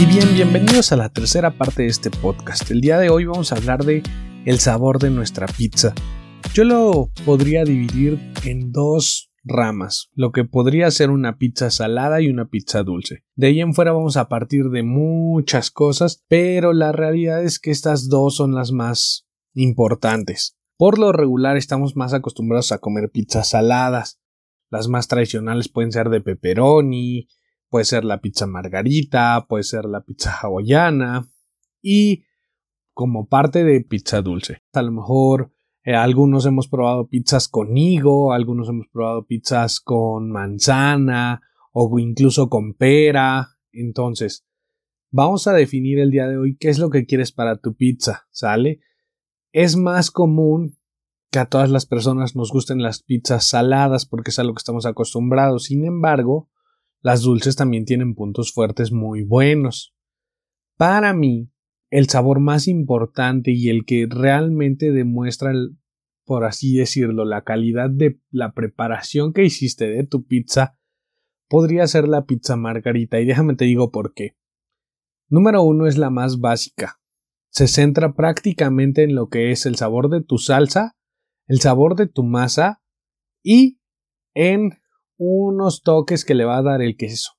Y bien, bienvenidos a la tercera parte de este podcast. El día de hoy vamos a hablar de el sabor de nuestra pizza. Yo lo podría dividir en dos ramas, lo que podría ser una pizza salada y una pizza dulce. De ahí en fuera vamos a partir de muchas cosas, pero la realidad es que estas dos son las más importantes. Por lo regular estamos más acostumbrados a comer pizzas saladas. Las más tradicionales pueden ser de pepperoni, puede ser la pizza margarita, puede ser la pizza hawaiana y como parte de pizza dulce. A lo mejor eh, algunos hemos probado pizzas con higo, algunos hemos probado pizzas con manzana o incluso con pera. Entonces, vamos a definir el día de hoy qué es lo que quieres para tu pizza, ¿sale? Es más común que a todas las personas nos gusten las pizzas saladas porque es a lo que estamos acostumbrados. Sin embargo, las dulces también tienen puntos fuertes muy buenos. Para mí, el sabor más importante y el que realmente demuestra, por así decirlo, la calidad de la preparación que hiciste de tu pizza, podría ser la pizza margarita. Y déjame te digo por qué. Número uno es la más básica. Se centra prácticamente en lo que es el sabor de tu salsa, el sabor de tu masa y en unos toques que le va a dar el queso.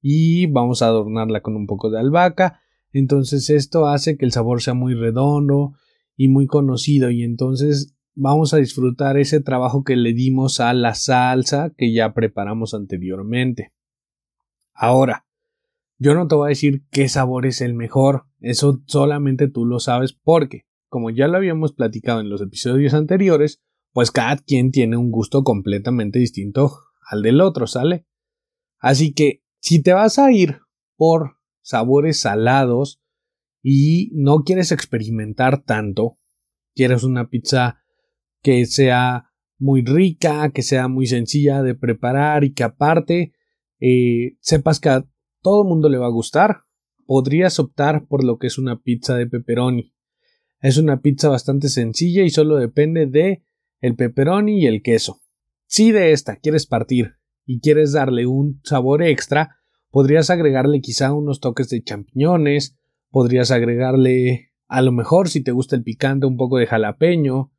Y vamos a adornarla con un poco de albahaca. Entonces esto hace que el sabor sea muy redondo y muy conocido y entonces vamos a disfrutar ese trabajo que le dimos a la salsa que ya preparamos anteriormente. Ahora, yo no te voy a decir qué sabor es el mejor, eso solamente tú lo sabes porque, como ya lo habíamos platicado en los episodios anteriores, pues cada quien tiene un gusto completamente distinto al del otro, ¿sale? Así que si te vas a ir por sabores salados y no quieres experimentar tanto, quieres una pizza que sea muy rica, que sea muy sencilla de preparar y que aparte eh, sepas que a todo mundo le va a gustar, podrías optar por lo que es una pizza de pepperoni. Es una pizza bastante sencilla y solo depende de el pepperoni y el queso. Si de esta quieres partir y quieres darle un sabor extra, podrías agregarle quizá unos toques de champiñones, podrías agregarle a lo mejor si te gusta el picante un poco de jalapeño,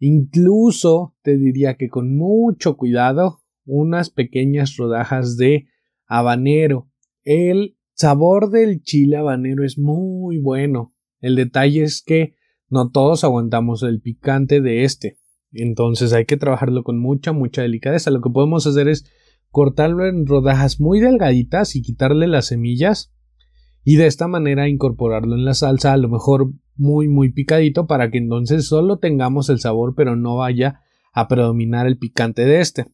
incluso te diría que con mucho cuidado unas pequeñas rodajas de habanero. El sabor del chile habanero es muy bueno. El detalle es que no todos aguantamos el picante de este. Entonces hay que trabajarlo con mucha, mucha delicadeza. Lo que podemos hacer es cortarlo en rodajas muy delgaditas y quitarle las semillas y de esta manera incorporarlo en la salsa, a lo mejor muy, muy picadito para que entonces solo tengamos el sabor pero no vaya a predominar el picante de este.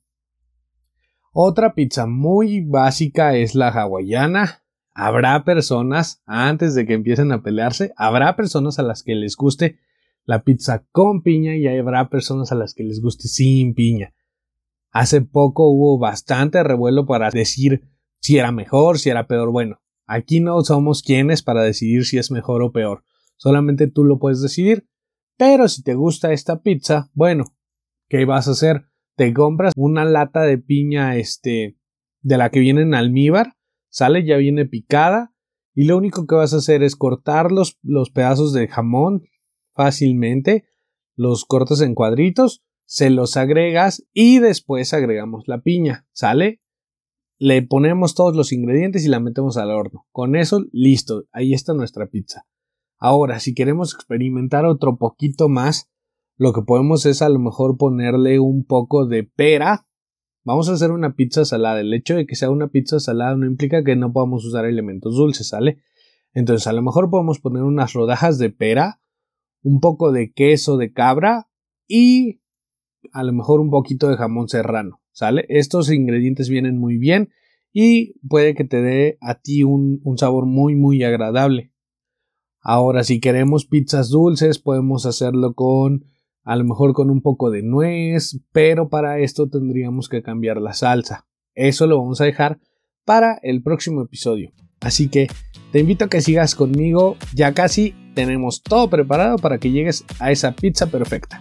Otra pizza muy básica es la hawaiana. Habrá personas, antes de que empiecen a pelearse, habrá personas a las que les guste la pizza con piña y habrá personas a las que les guste sin piña. Hace poco hubo bastante revuelo para decir si era mejor, si era peor. Bueno, aquí no somos quienes para decidir si es mejor o peor. Solamente tú lo puedes decidir. Pero si te gusta esta pizza, bueno, ¿qué vas a hacer? Te compras una lata de piña, este, de la que viene en almíbar, sale, ya viene picada, y lo único que vas a hacer es cortar los, los pedazos de jamón fácilmente, los cortas en cuadritos, se los agregas y después agregamos la piña, ¿sale? Le ponemos todos los ingredientes y la metemos al horno. Con eso, listo, ahí está nuestra pizza. Ahora, si queremos experimentar otro poquito más, lo que podemos es a lo mejor ponerle un poco de pera. Vamos a hacer una pizza salada. El hecho de que sea una pizza salada no implica que no podamos usar elementos dulces, ¿sale? Entonces, a lo mejor podemos poner unas rodajas de pera un poco de queso de cabra y a lo mejor un poquito de jamón serrano, ¿sale? Estos ingredientes vienen muy bien y puede que te dé a ti un, un sabor muy muy agradable. Ahora, si queremos pizzas dulces, podemos hacerlo con a lo mejor con un poco de nuez, pero para esto tendríamos que cambiar la salsa. Eso lo vamos a dejar para el próximo episodio. Así que te invito a que sigas conmigo, ya casi tenemos todo preparado para que llegues a esa pizza perfecta.